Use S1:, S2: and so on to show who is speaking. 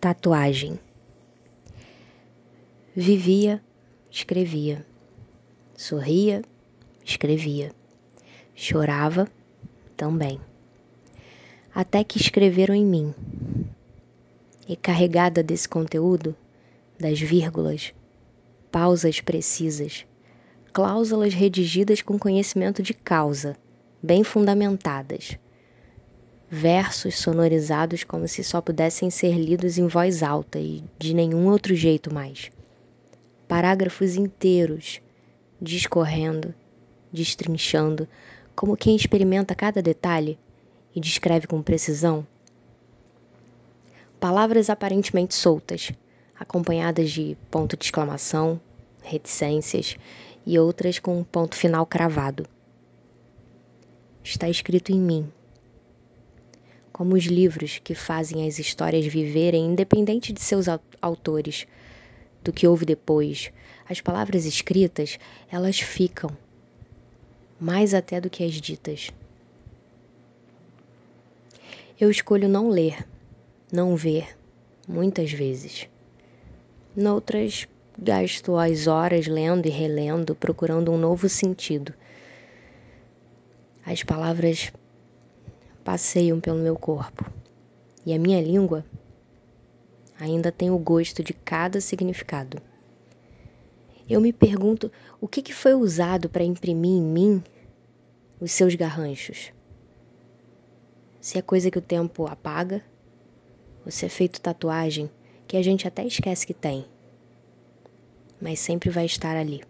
S1: Tatuagem. Vivia, escrevia. Sorria, escrevia. Chorava, também. Até que escreveram em mim. E carregada desse conteúdo, das vírgulas, pausas precisas, cláusulas redigidas com conhecimento de causa, bem fundamentadas versos sonorizados como se só pudessem ser lidos em voz alta e de nenhum outro jeito mais. Parágrafos inteiros, discorrendo, destrinchando, como quem experimenta cada detalhe e descreve com precisão. Palavras aparentemente soltas, acompanhadas de ponto de exclamação, reticências e outras com um ponto final cravado. Está escrito em mim como os livros que fazem as histórias viverem independente de seus autores, do que houve depois. As palavras escritas, elas ficam, mais até do que as ditas. Eu escolho não ler, não ver, muitas vezes. Noutras, gasto as horas lendo e relendo, procurando um novo sentido. As palavras passeiam pelo meu corpo. E a minha língua ainda tem o gosto de cada significado. Eu me pergunto o que, que foi usado para imprimir em mim os seus garranchos. Se é coisa que o tempo apaga, ou se é feito tatuagem que a gente até esquece que tem, mas sempre vai estar ali.